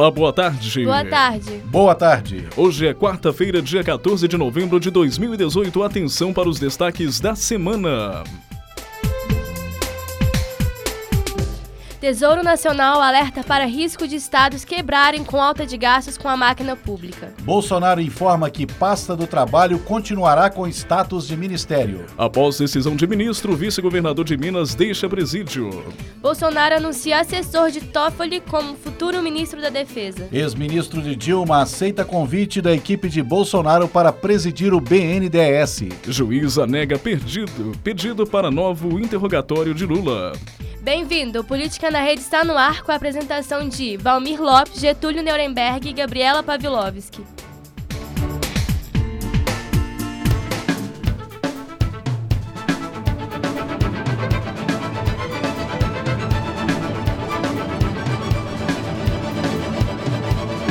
Olá, boa tarde. Boa tarde. Boa tarde. Hoje é quarta-feira, dia 14 de novembro de 2018. Atenção para os destaques da semana. Tesouro Nacional alerta para risco de estados quebrarem com alta de gastos com a máquina pública. Bolsonaro informa que pasta do trabalho continuará com status de ministério. Após decisão de ministro, o vice-governador de Minas deixa presídio. Bolsonaro anuncia assessor de Toffoli como futuro ministro da Defesa. Ex-ministro de Dilma aceita convite da equipe de Bolsonaro para presidir o BNDES. Juíza nega perdido, pedido para novo interrogatório de Lula. Bem-vindo! Política na Rede está no ar com a apresentação de Valmir Lopes, Getúlio Nuremberg e Gabriela Pavlovski.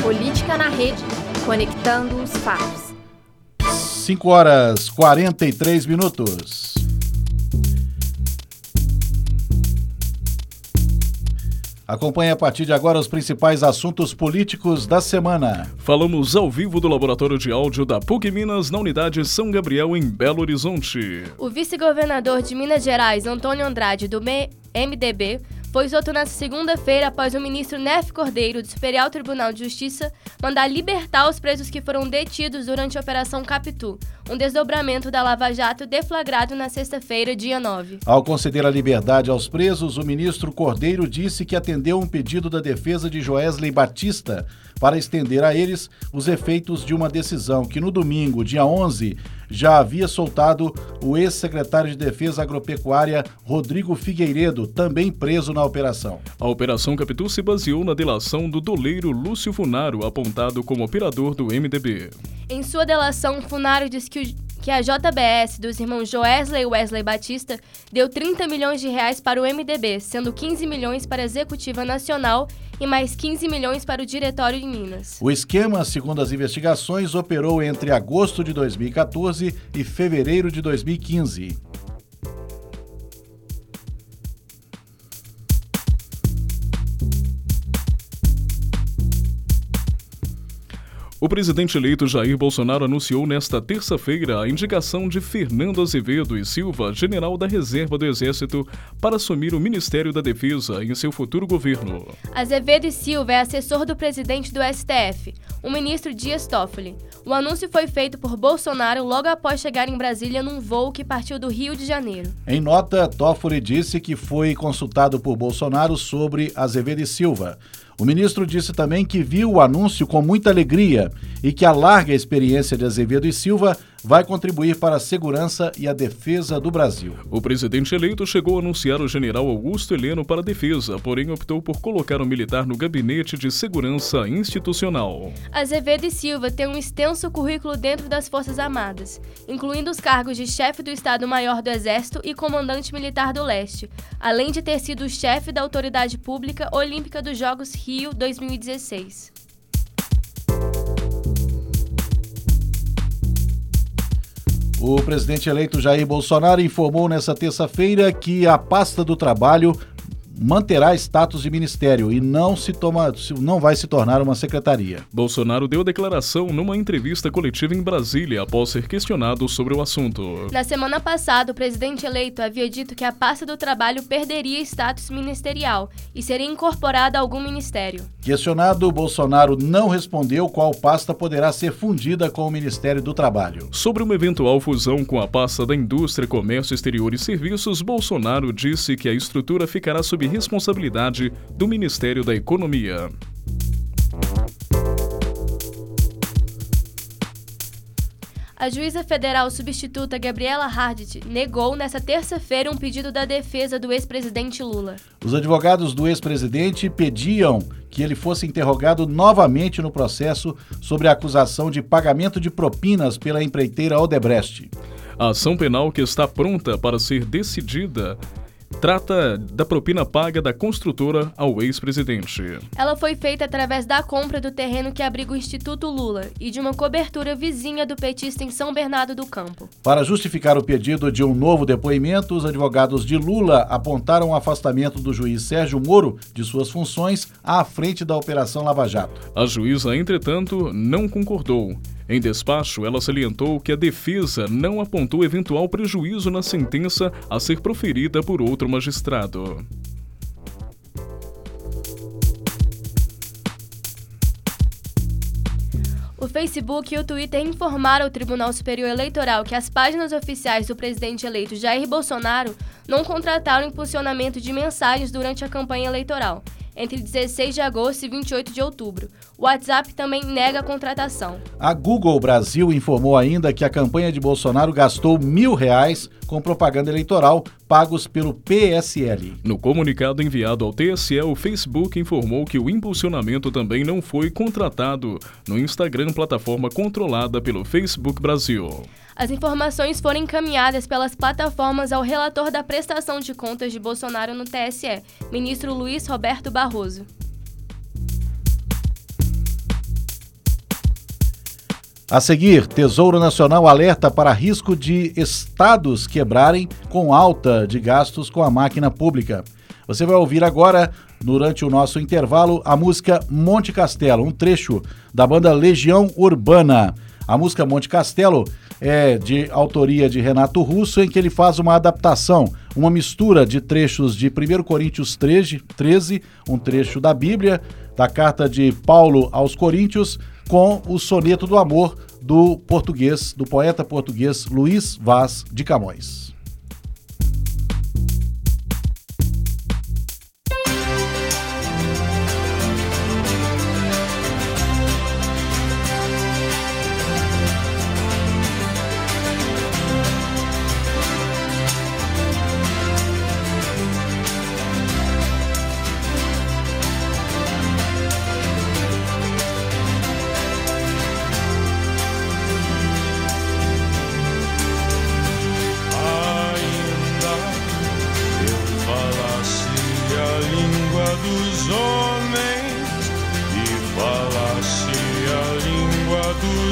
Política na Rede, conectando os fatos. 5 horas 43 minutos. Acompanhe a partir de agora os principais assuntos políticos da semana. Falamos ao vivo do Laboratório de Áudio da PUC Minas na unidade São Gabriel, em Belo Horizonte. O vice-governador de Minas Gerais, Antônio Andrade, do MDB, foi solto na segunda-feira após o ministro Nef Cordeiro, do Superior Tribunal de Justiça, mandar libertar os presos que foram detidos durante a Operação Capitu, um desdobramento da Lava Jato deflagrado na sexta-feira, dia 9. Ao conceder a liberdade aos presos, o ministro Cordeiro disse que atendeu um pedido da defesa de Joesley Batista para estender a eles os efeitos de uma decisão que no domingo, dia 11, já havia soltado o ex-secretário de Defesa Agropecuária Rodrigo Figueiredo, também preso na operação. A Operação Capitu se baseou na delação do doleiro Lúcio Funaro, apontado como operador do MDB. Em sua delação, Funaro disse que o que a JBS dos irmãos Joesley e Wesley Batista deu 30 milhões de reais para o MDB, sendo 15 milhões para a Executiva Nacional e mais 15 milhões para o Diretório em Minas. O esquema, segundo as investigações, operou entre agosto de 2014 e fevereiro de 2015. O presidente eleito Jair Bolsonaro anunciou nesta terça-feira a indicação de Fernando Azevedo e Silva, general da Reserva do Exército, para assumir o Ministério da Defesa em seu futuro governo. Azevedo e Silva é assessor do presidente do STF, o ministro Dias Toffoli. O anúncio foi feito por Bolsonaro logo após chegar em Brasília num voo que partiu do Rio de Janeiro. Em nota, Toffoli disse que foi consultado por Bolsonaro sobre Azevedo e Silva. O ministro disse também que viu o anúncio com muita alegria e que a larga experiência de Azevedo e Silva vai contribuir para a segurança e a defesa do Brasil. O presidente eleito chegou a anunciar o general Augusto Heleno para a defesa, porém optou por colocar o militar no gabinete de segurança institucional. Azevedo e Silva têm um extenso currículo dentro das Forças Armadas, incluindo os cargos de chefe do Estado-Maior do Exército e comandante militar do Leste, além de ter sido chefe da Autoridade Pública Olímpica dos Jogos Rio 2016. O presidente eleito Jair Bolsonaro informou nesta terça-feira que a pasta do trabalho manterá status de ministério e não se toma, não vai se tornar uma secretaria. Bolsonaro deu declaração numa entrevista coletiva em Brasília após ser questionado sobre o assunto. Na semana passada, o presidente eleito havia dito que a pasta do trabalho perderia status ministerial e seria incorporada a algum ministério. Questionado, Bolsonaro não respondeu qual pasta poderá ser fundida com o Ministério do Trabalho. Sobre uma eventual fusão com a pasta da Indústria, Comércio Exterior e Serviços, Bolsonaro disse que a estrutura ficará sob responsabilidade do Ministério da Economia. A juíza federal substituta Gabriela Hardt negou nesta terça-feira um pedido da defesa do ex-presidente Lula. Os advogados do ex-presidente pediam que ele fosse interrogado novamente no processo sobre a acusação de pagamento de propinas pela empreiteira Odebrecht. A ação penal que está pronta para ser decidida trata da propina paga da construtora ao ex-presidente. Ela foi feita através da compra do terreno que abriga o Instituto Lula e de uma cobertura vizinha do petista em São Bernardo do Campo. Para justificar o pedido de um novo depoimento, os advogados de Lula apontaram o afastamento do juiz Sérgio Moro de suas funções à frente da Operação Lava Jato. A juíza, entretanto, não concordou. Em despacho, ela salientou que a defesa não apontou eventual prejuízo na sentença a ser proferida por outro magistrado. O Facebook e o Twitter informaram ao Tribunal Superior Eleitoral que as páginas oficiais do presidente eleito Jair Bolsonaro não contrataram impulsionamento de mensagens durante a campanha eleitoral entre 16 de agosto e 28 de outubro. O WhatsApp também nega a contratação. A Google Brasil informou ainda que a campanha de Bolsonaro gastou mil reais com propaganda eleitoral pagos pelo PSL. No comunicado enviado ao TSE, o Facebook informou que o impulsionamento também não foi contratado no Instagram, plataforma controlada pelo Facebook Brasil. As informações foram encaminhadas pelas plataformas ao relator da prestação de contas de Bolsonaro no TSE, ministro Luiz Roberto Barroso. A seguir, Tesouro Nacional alerta para risco de estados quebrarem com alta de gastos com a máquina pública. Você vai ouvir agora, durante o nosso intervalo, a música Monte Castelo, um trecho da banda Legião Urbana. A música Monte Castelo é de autoria de Renato Russo, em que ele faz uma adaptação, uma mistura de trechos de 1 Coríntios 13, 13 um trecho da Bíblia, da carta de Paulo aos Coríntios, com o soneto do amor do português, do poeta português Luiz Vaz de Camões.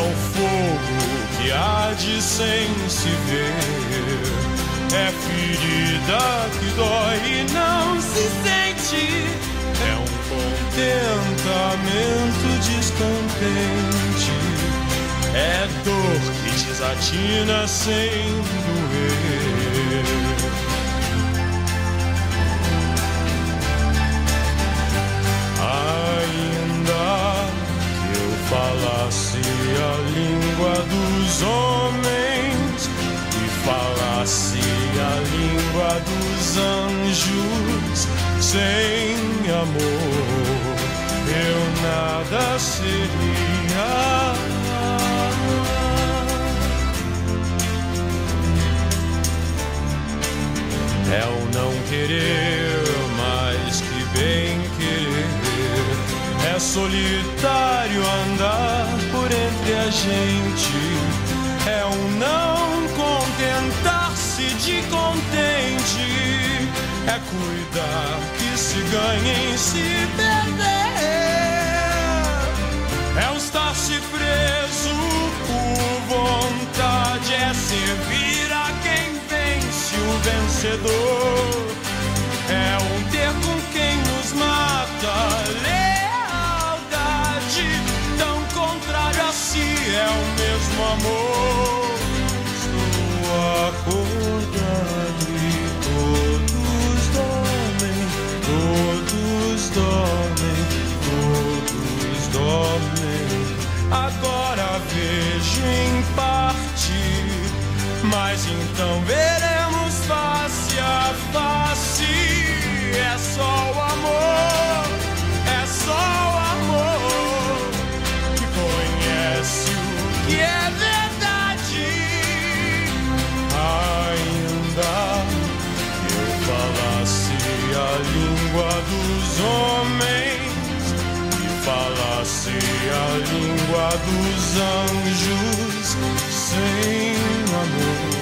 um fogo que arde sem se ver. É ferida que dói e não se sente. É um contentamento descontente. É dor que desatina sem doer. Falasse a língua dos homens e falasse a língua dos anjos, sem amor eu nada seria. É o não querer mais que bem querer, é solitário andar por entre a gente. É um não contentar-se de contente. É cuidar que se ganha em se perder. É um estar-se vencedor é um ter com quem nos mata. Lealdade tão contrária a si é o mesmo amor. Estou acordado e todos dormem, todos dormem, todos dormem. Agora vejo em parte, mas então vejo. Língua dos anjos sem amor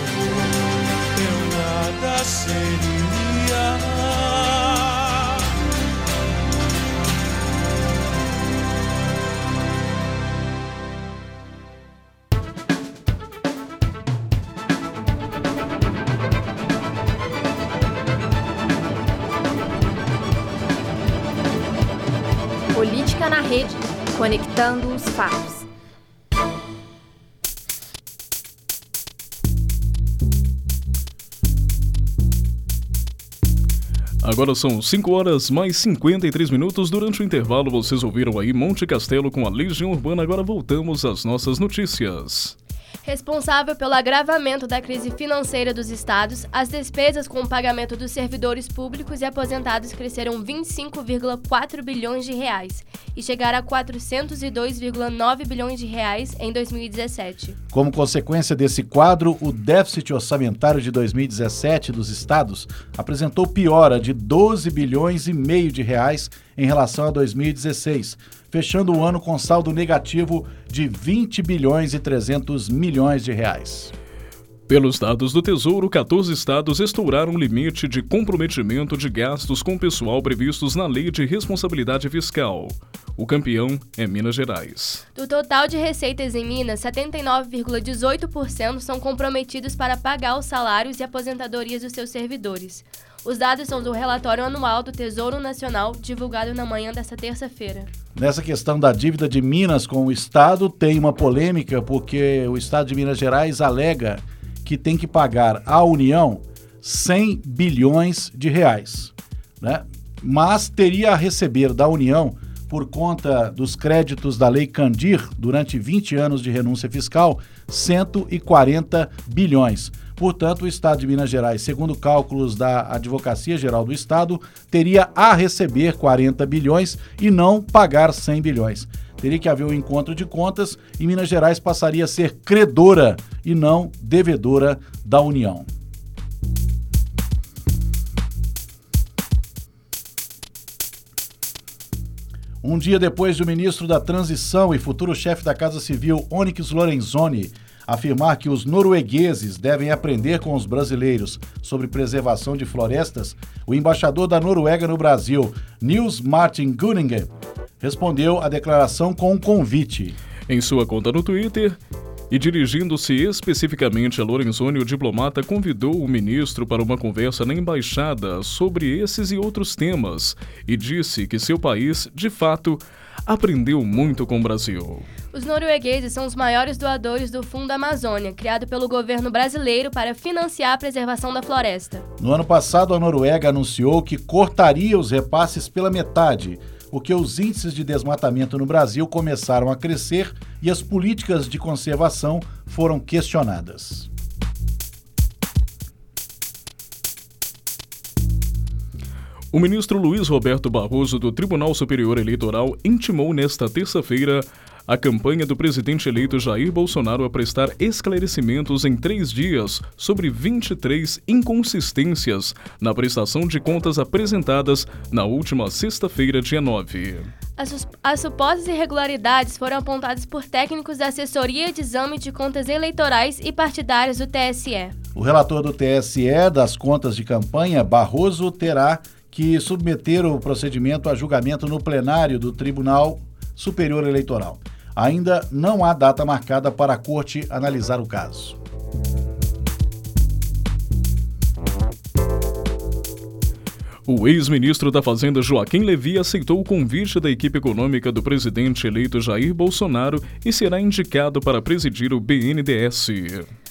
eu nada seria. Conectando os fatos. Agora são 5 horas mais 53 minutos. Durante o intervalo, vocês ouviram aí Monte Castelo com a Legião Urbana. Agora voltamos às nossas notícias. Responsável pelo agravamento da crise financeira dos estados, as despesas com o pagamento dos servidores públicos e aposentados cresceram 25,4 bilhões de reais e chegaram a 402,9 bilhões de reais em 2017. Como consequência desse quadro, o déficit orçamentário de 2017 dos estados apresentou piora de 12 bilhões e meio de reais em relação a 2016 fechando o ano com saldo negativo de 20 bilhões e 300 milhões de reais. Pelos dados do Tesouro, 14 estados estouraram o limite de comprometimento de gastos com pessoal previstos na Lei de Responsabilidade Fiscal. O campeão é Minas Gerais. Do total de receitas em Minas, 79,18% são comprometidos para pagar os salários e aposentadorias dos seus servidores. Os dados são do relatório anual do Tesouro Nacional, divulgado na manhã desta terça-feira. Nessa questão da dívida de Minas com o Estado, tem uma polêmica, porque o Estado de Minas Gerais alega que tem que pagar à União 100 bilhões de reais. Né? Mas teria a receber da União por conta dos créditos da Lei Candir durante 20 anos de renúncia fiscal, 140 bilhões. Portanto, o Estado de Minas Gerais, segundo cálculos da Advocacia Geral do Estado, teria a receber 40 bilhões e não pagar 100 bilhões. Teria que haver um encontro de contas e Minas Gerais passaria a ser credora e não devedora da União. Um dia depois do ministro da Transição e futuro chefe da Casa Civil, Onyx Lorenzoni, afirmar que os noruegueses devem aprender com os brasileiros sobre preservação de florestas, o embaixador da Noruega no Brasil, Nils Martin Gunningen, respondeu à declaração com um convite. Em sua conta no Twitter, e dirigindo-se especificamente a Lorenzoni, o diplomata convidou o ministro para uma conversa na embaixada sobre esses e outros temas e disse que seu país, de fato, aprendeu muito com o Brasil. Os noruegueses são os maiores doadores do Fundo Amazônia, criado pelo governo brasileiro para financiar a preservação da floresta. No ano passado, a Noruega anunciou que cortaria os repasses pela metade porque os índices de desmatamento no Brasil começaram a crescer e as políticas de conservação foram questionadas. O ministro Luiz Roberto Barroso do Tribunal Superior Eleitoral intimou nesta terça-feira a campanha do presidente eleito Jair Bolsonaro a prestar esclarecimentos em três dias sobre 23 inconsistências na prestação de contas apresentadas na última sexta-feira, dia 9. As, as, supostas irregularidades foram apontadas por técnicos da Assessoria de Exame de Contas Eleitorais e Partidárias do TSE. O relator do TSE das contas de campanha, Barroso, terá que submeter o procedimento a julgamento no plenário do Tribunal Superior Eleitoral. Ainda não há data marcada para a corte analisar o caso. O ex-ministro da Fazenda Joaquim Levy aceitou o convite da equipe econômica do presidente eleito Jair Bolsonaro e será indicado para presidir o BNDES.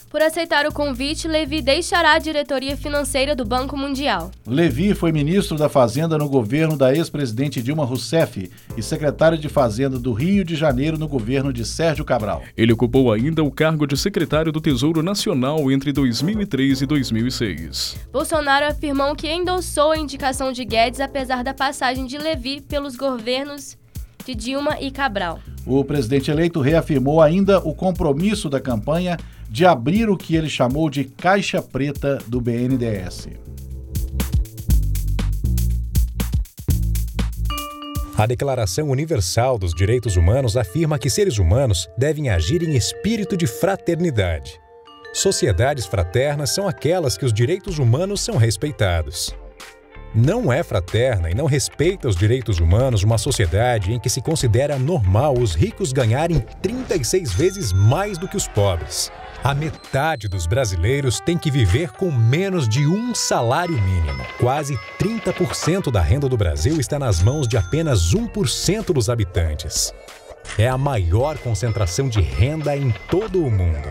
Por aceitar o convite, Levi deixará a diretoria financeira do Banco Mundial. Levi foi ministro da Fazenda no governo da ex-presidente Dilma Rousseff e secretário de Fazenda do Rio de Janeiro no governo de Sérgio Cabral. Ele ocupou ainda o cargo de secretário do Tesouro Nacional entre 2003 e 2006. Bolsonaro afirmou que endossou a indicação de Guedes apesar da passagem de Levi pelos governos de Dilma e Cabral. O presidente eleito reafirmou ainda o compromisso da campanha de abrir o que ele chamou de caixa preta do BNDES. A Declaração Universal dos Direitos Humanos afirma que seres humanos devem agir em espírito de fraternidade. Sociedades fraternas são aquelas que os direitos humanos são respeitados. Não é fraterna e não respeita os direitos humanos uma sociedade em que se considera normal os ricos ganharem 36 vezes mais do que os pobres. A metade dos brasileiros tem que viver com menos de um salário mínimo. Quase 30% da renda do Brasil está nas mãos de apenas 1% dos habitantes. É a maior concentração de renda em todo o mundo.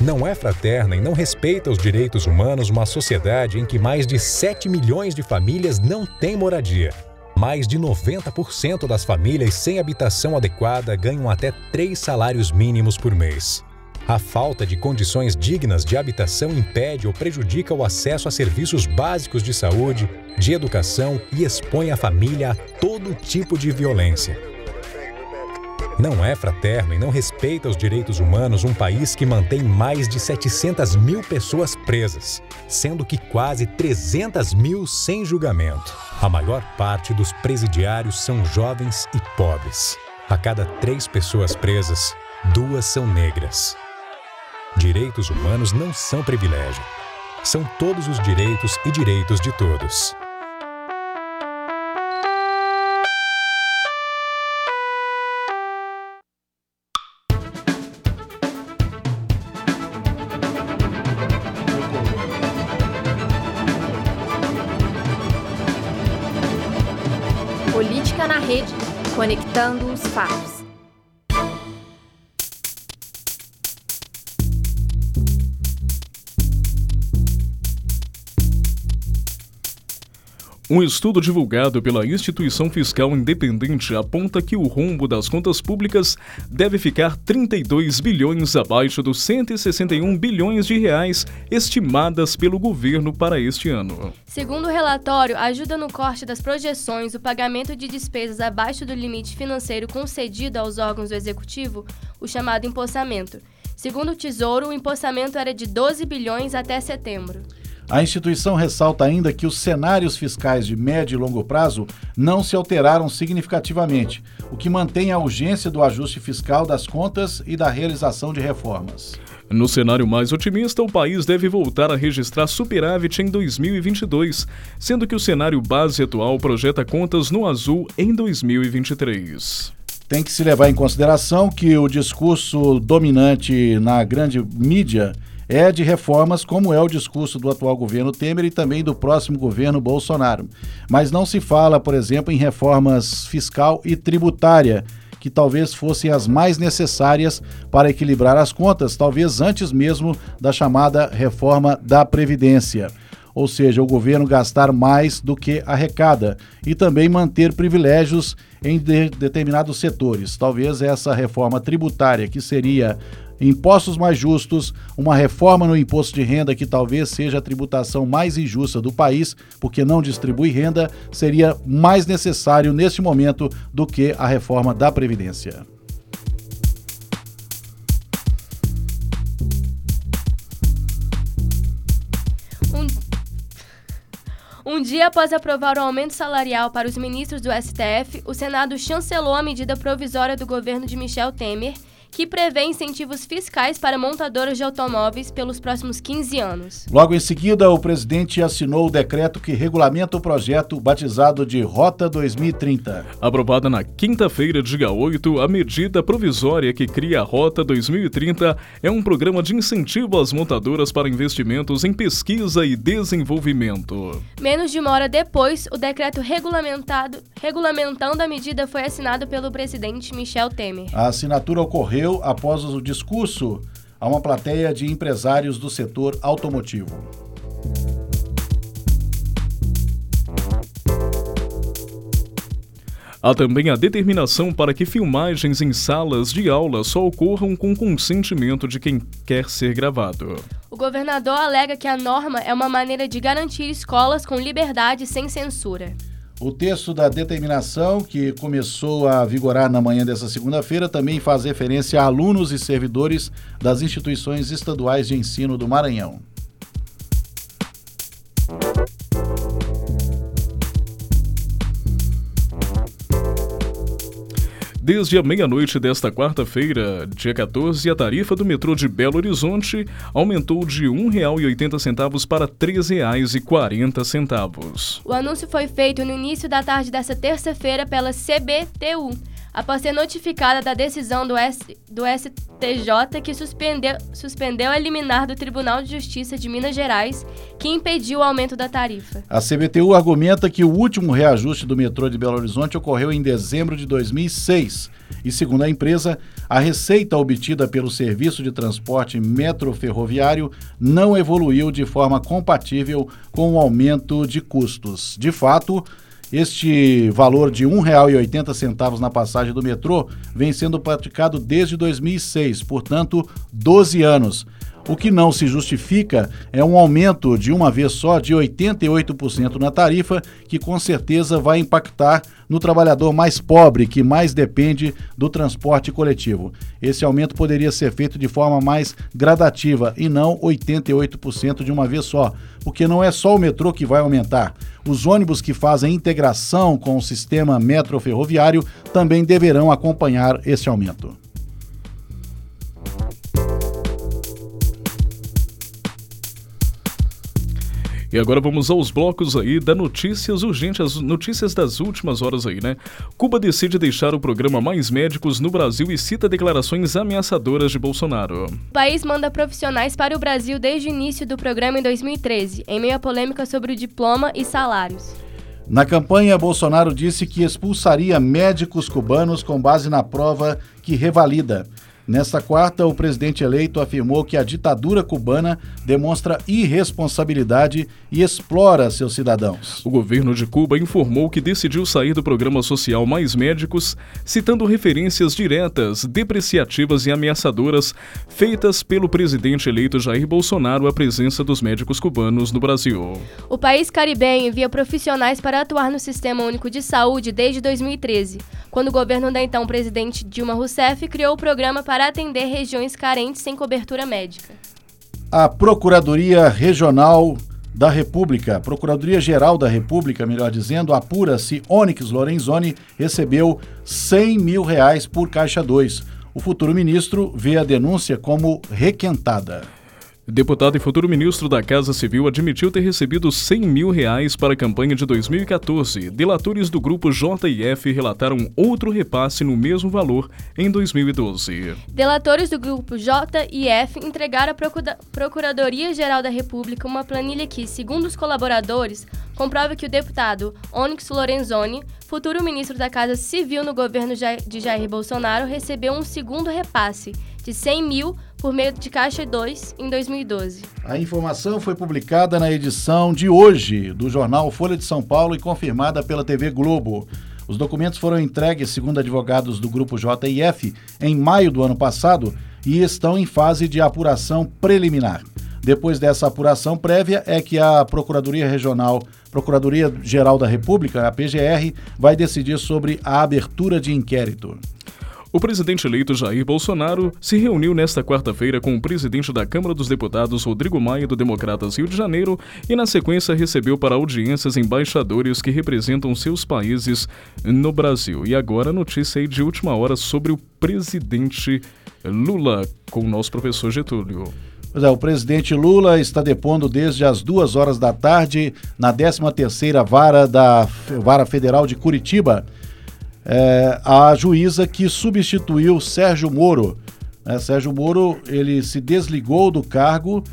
Não é fraterna e não respeita os direitos humanos uma sociedade em que mais de 7 milhões de famílias não têm moradia. Mais de 90% das famílias sem habitação adequada ganham até três salários mínimos por mês. A falta de condições dignas de habitação impede ou prejudica o acesso a serviços básicos de saúde, de educação e expõe a família a todo tipo de violência. Não é fraterno e não respeita os direitos humanos um país que mantém mais de 700 mil pessoas presas, sendo que quase 300 mil sem julgamento. A maior parte dos presidiários são jovens e pobres. A cada três pessoas presas, duas são negras. Direitos humanos não são privilégio. São todos os direitos e direitos de todos. Política na rede. Conectando os fatos. Um estudo divulgado pela Instituição Fiscal Independente aponta que o rombo das contas públicas deve ficar 32 bilhões abaixo dos 161 bilhões de reais estimadas pelo governo para este ano. Segundo o relatório, ajuda no corte das projeções o pagamento de despesas abaixo do limite financeiro concedido aos órgãos do executivo, o chamado empossamento. Segundo o Tesouro, o empossamento era de 12 bilhões até setembro. A instituição ressalta ainda que os cenários fiscais de médio e longo prazo não se alteraram significativamente, o que mantém a urgência do ajuste fiscal das contas e da realização de reformas. No cenário mais otimista, o país deve voltar a registrar superávit em 2022, sendo que o cenário base atual projeta contas no azul em 2023. Tem que se levar em consideração que o discurso dominante na grande mídia é de reformas, como é o discurso do atual governo Temer e também do próximo governo Bolsonaro. Mas não se fala, por exemplo, em reformas fiscal e tributária, que talvez fossem as mais necessárias para equilibrar as contas, talvez antes mesmo da chamada reforma da Previdência. Ou seja, o governo gastar mais do que arrecada e também manter privilégios em de determinados setores. Talvez essa reforma tributária, que seria impostos mais justos, uma reforma no imposto de renda que talvez seja a tributação mais injusta do país, porque não distribui renda, seria mais necessário neste momento do que a reforma da Previdência. Um dia após aprovar o aumento salarial para os ministros do STF, o Senado chancelou a medida provisória do governo de Michel Temer, que prevê incentivos fiscais para montadoras de automóveis pelos próximos 15 anos. Logo em seguida, o presidente assinou o decreto que regulamenta o projeto batizado de Rota 2030. Aprovada na quinta-feira, dia 8, a medida provisória que cria a Rota 2030 é um programa de incentivo às montadoras para investimentos em pesquisa e desenvolvimento. Menos de uma hora depois, o decreto regulamentado, regulamentando a medida foi assinado pelo presidente Michel Temer. A assinatura ocorreu ocorreu após o discurso a uma plateia de empresários do setor automotivo. Há também a determinação para que filmagens em salas de aula só ocorram com consentimento de quem quer ser gravado. O governador alega que a norma é uma maneira de garantir escolas com liberdade sem censura. O texto da determinação, que começou a vigorar na manhã dessa segunda-feira, também faz referência a alunos e servidores das instituições estaduais de ensino do Maranhão. Desde a meia-noite desta quarta-feira, dia 14, a tarifa do metrô de Belo Horizonte aumentou de R$ 1,80 para R$ 3,40. O anúncio foi feito no início da tarde desta terça-feira pela CBTU, após ser notificada da decisão do, S, do STJ que suspendeu, suspendeu a liminar do Tribunal de Justiça de Minas Gerais, que impediu o aumento da tarifa. A CBTU argumenta que o último reajuste do metrô de Belo Horizonte ocorreu em dezembro de 2006 e, segundo a empresa, a receita obtida pelo serviço de transporte metroferroviário não evoluiu de forma compatível com o aumento de custos. De fato, este valor de R$ 1,80 na passagem do metrô vem sendo praticado desde 2006, portanto, 12 anos. O que não se justifica é um aumento de uma vez só de 88% na tarifa, que com certeza vai impactar no trabalhador mais pobre, que mais depende do transporte coletivo. Esse aumento poderia ser feito de forma mais gradativa e não 88% de uma vez só, porque não é só o metrô que vai aumentar. Os ônibus que fazem integração com o sistema metroferroviário também deverão acompanhar esse aumento. E agora vamos aos blocos aí da notícias urgentes, as notícias das últimas horas aí, né? Cuba decide deixar o programa Mais Médicos no Brasil e cita declarações ameaçadoras de Bolsonaro. O país manda profissionais para o Brasil desde o início do programa em 2013, em meio à polêmica sobre o diploma e salários. Na campanha, Bolsonaro disse que expulsaria médicos cubanos com base na prova que revalida. Nesta quarta, o presidente eleito afirmou que a ditadura cubana demonstra irresponsabilidade e explora seus cidadãos. O governo de Cuba informou que decidiu sair do programa social Mais Médicos, citando referências diretas, depreciativas e ameaçadoras feitas pelo presidente eleito Jair Bolsonaro à presença dos médicos cubanos no Brasil. O país caribenho envia profissionais para atuar no Sistema Único de Saúde desde 2013, quando o governo da então presidente Dilma Rousseff criou o programa para atender regiões carentes sem cobertura médica. A Procuradoria Regional da República, Procuradoria Geral da República, melhor dizendo, apura se Onyx Lorenzoni recebeu 100 mil reais por Caixa 2. O futuro ministro vê a denúncia como requentada. Deputado e futuro ministro da Casa Civil admitiu ter recebido 100 mil reais para a campanha de 2014. Delatores do grupo JF relataram outro repasse no mesmo valor em 2012. Delatores do grupo JF entregaram à Procuradoria-Geral da República uma planilha que, segundo os colaboradores, comprova que o deputado Onyx Lorenzoni, futuro ministro da Casa Civil no governo de Jair Bolsonaro, recebeu um segundo repasse de 100 mil por meio de Caixa 2 em 2012. A informação foi publicada na edição de hoje do jornal Folha de São Paulo e confirmada pela TV Globo. Os documentos foram entregues, segundo advogados do grupo JIF, em maio do ano passado e estão em fase de apuração preliminar. Depois dessa apuração prévia é que a Procuradoria Regional, Procuradoria Geral da República, a PGR, vai decidir sobre a abertura de inquérito. O presidente eleito Jair Bolsonaro se reuniu nesta quarta-feira com o presidente da Câmara dos Deputados, Rodrigo Maia, do Democratas Rio de Janeiro, e na sequência recebeu para audiências embaixadores que representam seus países no Brasil. E agora notícia aí de última hora sobre o presidente Lula, com o nosso professor Getúlio. Pois é, o presidente Lula está depondo desde as duas horas da tarde na 13ª Vara da Vara Federal de Curitiba é, a juíza que substituiu Sérgio Moro. É, Sérgio Moro ele se desligou do cargo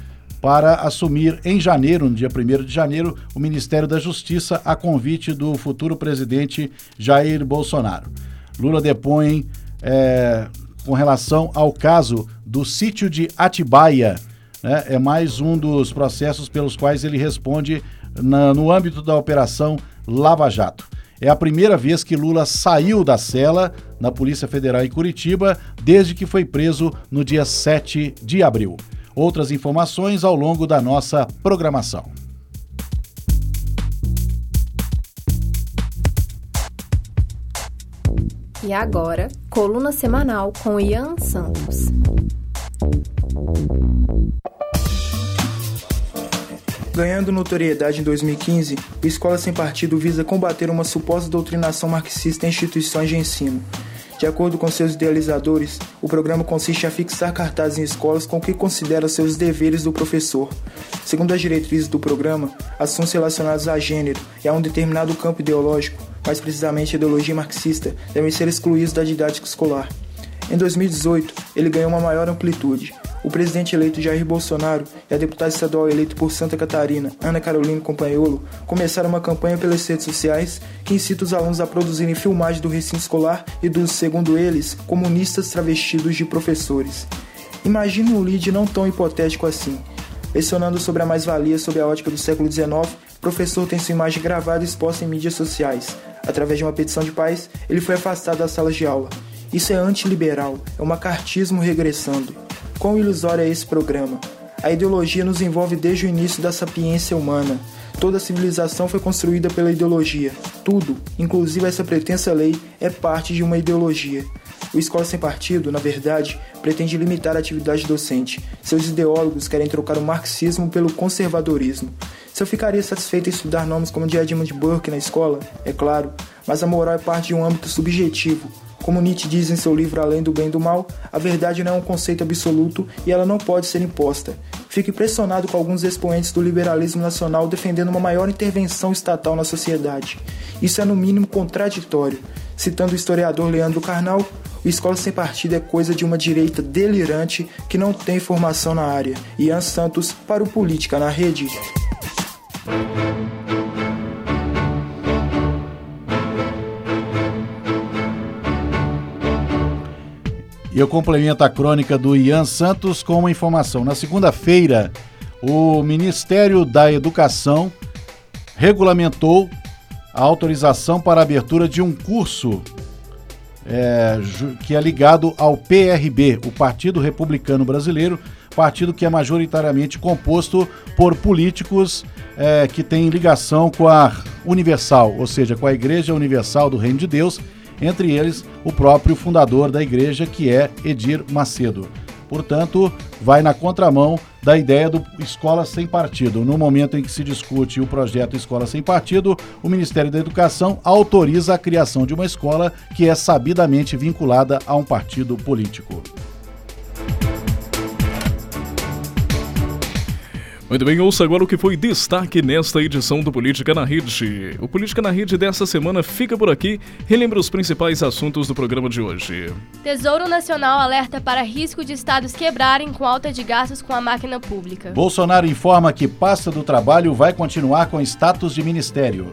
para assumir em janeiro, no dia 1 de janeiro, o Ministério da Justiça a convite do futuro presidente Jair Bolsonaro. Lula depõe é, com relação ao caso do sítio de Atibaia. Né? É mais um dos processos pelos quais ele responde na, no âmbito da Operação Lava Jato. É a primeira vez que Lula saiu da cela na Polícia Federal em Curitiba desde que foi preso no dia 7 de abril. Outras informações ao longo da nossa programação. E agora, coluna semanal com Ian Santos. Ganhando notoriedade em 2015, o Escola Sem Partido visa combater uma suposta doutrinação marxista em instituições de ensino. De acordo com seus idealizadores, o programa consiste em fixar cartazes em escolas com o que considera seus deveres do professor. Segundo as diretrizes do programa, assuntos relacionados a gênero e a um determinado campo ideológico, mais precisamente a ideologia marxista, devem ser excluídos da didática escolar. Em 2018, ele ganhou uma maior amplitude. O presidente eleito Jair Bolsonaro e a deputada estadual eleita por Santa Catarina, Ana Carolina Companholo, começaram uma campanha pelas redes sociais que incita os alunos a produzirem filmagens do recinto escolar e dos, segundo eles, comunistas travestidos de professores. Imagine um lead não tão hipotético assim. Lecionando sobre a mais-valia sob a ótica do século XIX, o professor tem sua imagem gravada e exposta em mídias sociais. Através de uma petição de paz, ele foi afastado das salas de aula. Isso é antiliberal, é um macartismo regressando. Quão ilusório é esse programa? A ideologia nos envolve desde o início da sapiência humana. Toda civilização foi construída pela ideologia. Tudo, inclusive essa pretensa lei, é parte de uma ideologia. O Escola Sem Partido, na verdade, pretende limitar a atividade docente. Seus ideólogos querem trocar o marxismo pelo conservadorismo. Se eu ficaria satisfeito em estudar nomes como de Edmund Burke na escola, é claro, mas a moral é parte de um âmbito subjetivo, como Nietzsche diz em seu livro Além do Bem e do Mal, a verdade não é um conceito absoluto e ela não pode ser imposta. Fico impressionado com alguns expoentes do liberalismo nacional defendendo uma maior intervenção estatal na sociedade. Isso é no mínimo contraditório. Citando o historiador Leandro Carnal, o Escola Sem Partido é coisa de uma direita delirante que não tem formação na área. Ian Santos para o Política na Rede. E eu complemento a crônica do Ian Santos com uma informação. Na segunda-feira, o Ministério da Educação regulamentou a autorização para a abertura de um curso é, que é ligado ao PRB, o Partido Republicano Brasileiro, partido que é majoritariamente composto por políticos é, que têm ligação com a Universal, ou seja, com a Igreja Universal do Reino de Deus entre eles o próprio fundador da igreja, que é Edir Macedo. Portanto, vai na contramão da ideia do Escola Sem Partido. No momento em que se discute o projeto Escola Sem Partido, o Ministério da Educação autoriza a criação de uma escola que é sabidamente vinculada a um partido político. Muito bem, ouça agora o que foi destaque nesta edição do Política na Rede. O Política na Rede desta semana fica por aqui. Relembra os principais assuntos do programa de hoje. Tesouro Nacional alerta para risco de estados quebrarem com alta de gastos com a máquina pública. Bolsonaro informa que pasta do trabalho vai continuar com status de ministério.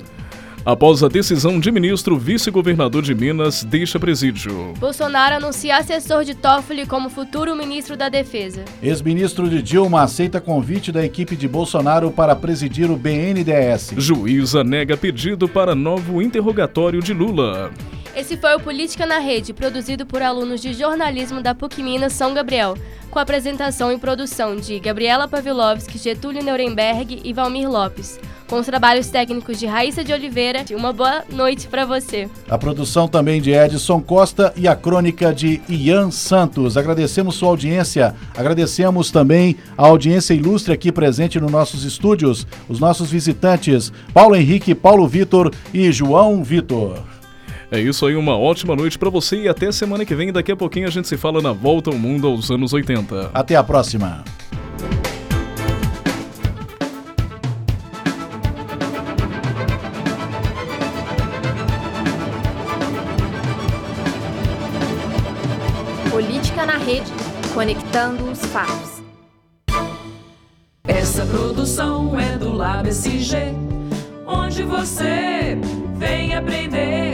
Após a decisão de ministro, vice-governador de Minas deixa presídio. Bolsonaro anuncia assessor de Toffoli como futuro ministro da Defesa. Ex-ministro de Dilma aceita convite da equipe de Bolsonaro para presidir o BNDES. Juíza nega pedido para novo interrogatório de Lula. Esse foi o Política na Rede, produzido por alunos de jornalismo da PUC Minas São Gabriel, com apresentação e produção de Gabriela Pavlovski, Getúlio Nuremberg e Valmir Lopes com os trabalhos técnicos de Raíssa de Oliveira. Uma boa noite para você. A produção também de Edson Costa e a crônica de Ian Santos. Agradecemos sua audiência, agradecemos também a audiência ilustre aqui presente nos nossos estúdios, os nossos visitantes, Paulo Henrique, Paulo Vitor e João Vitor. É isso aí, uma ótima noite para você e até semana que vem. Daqui a pouquinho a gente se fala na Volta ao Mundo aos anos 80. Até a próxima. rede, conectando os fatos. Essa produção é do LabSG, onde você vem aprender.